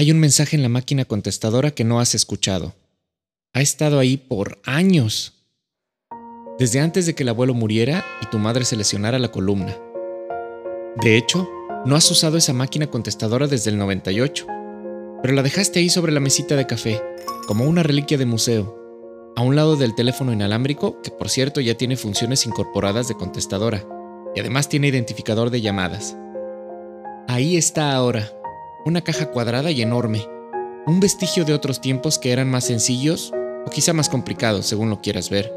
hay un mensaje en la máquina contestadora que no has escuchado. Ha estado ahí por años. Desde antes de que el abuelo muriera y tu madre se lesionara la columna. De hecho, no has usado esa máquina contestadora desde el 98, pero la dejaste ahí sobre la mesita de café, como una reliquia de museo, a un lado del teléfono inalámbrico, que por cierto ya tiene funciones incorporadas de contestadora, y además tiene identificador de llamadas. Ahí está ahora, una caja cuadrada y enorme, un vestigio de otros tiempos que eran más sencillos o quizá más complicados según lo quieras ver.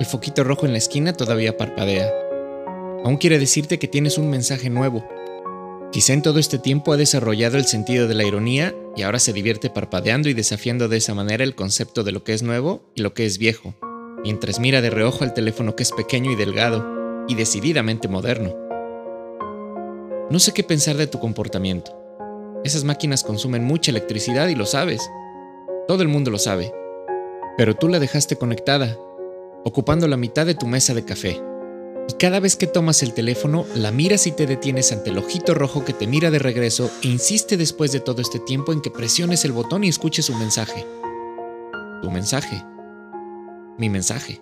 El foquito rojo en la esquina todavía parpadea. Aún quiere decirte que tienes un mensaje nuevo. Quizá en todo este tiempo ha desarrollado el sentido de la ironía y ahora se divierte parpadeando y desafiando de esa manera el concepto de lo que es nuevo y lo que es viejo, mientras mira de reojo al teléfono que es pequeño y delgado y decididamente moderno. No sé qué pensar de tu comportamiento. Esas máquinas consumen mucha electricidad y lo sabes. Todo el mundo lo sabe. Pero tú la dejaste conectada, ocupando la mitad de tu mesa de café. Y cada vez que tomas el teléfono, la miras y te detienes ante el ojito rojo que te mira de regreso e insiste después de todo este tiempo en que presiones el botón y escuches su mensaje. Tu mensaje. Mi mensaje.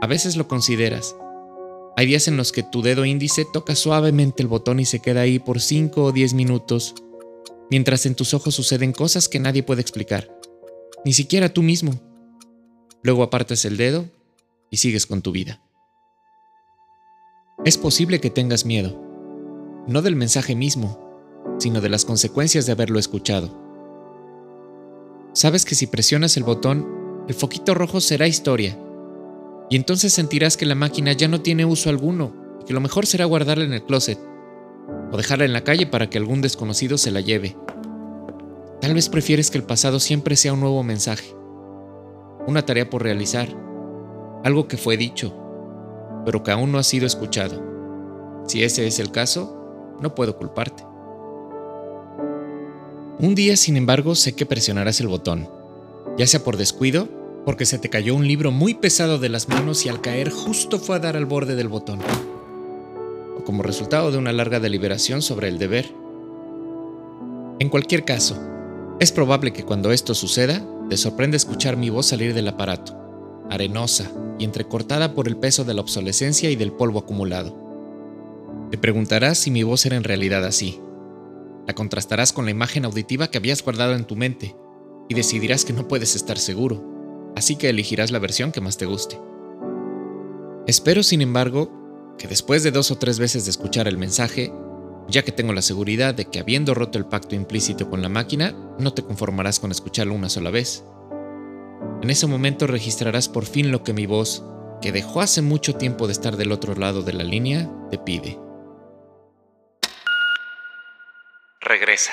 A veces lo consideras, hay días en los que tu dedo índice toca suavemente el botón y se queda ahí por 5 o 10 minutos, mientras en tus ojos suceden cosas que nadie puede explicar, ni siquiera tú mismo. Luego apartas el dedo y sigues con tu vida. Es posible que tengas miedo, no del mensaje mismo, sino de las consecuencias de haberlo escuchado. Sabes que si presionas el botón, el foquito rojo será historia y entonces sentirás que la máquina ya no tiene uso alguno y que lo mejor será guardarla en el closet o dejarla en la calle para que algún desconocido se la lleve. Tal vez prefieres que el pasado siempre sea un nuevo mensaje, una tarea por realizar, algo que fue dicho, pero que aún no ha sido escuchado. Si ese es el caso, no puedo culparte. Un día, sin embargo, sé que presionarás el botón, ya sea por descuido porque se te cayó un libro muy pesado de las manos y al caer justo fue a dar al borde del botón, o como resultado de una larga deliberación sobre el deber. En cualquier caso, es probable que cuando esto suceda, te sorprenda escuchar mi voz salir del aparato, arenosa y entrecortada por el peso de la obsolescencia y del polvo acumulado. Te preguntarás si mi voz era en realidad así. La contrastarás con la imagen auditiva que habías guardado en tu mente y decidirás que no puedes estar seguro así que elegirás la versión que más te guste. Espero, sin embargo, que después de dos o tres veces de escuchar el mensaje, ya que tengo la seguridad de que habiendo roto el pacto implícito con la máquina, no te conformarás con escucharlo una sola vez. En ese momento registrarás por fin lo que mi voz, que dejó hace mucho tiempo de estar del otro lado de la línea, te pide. Regresa.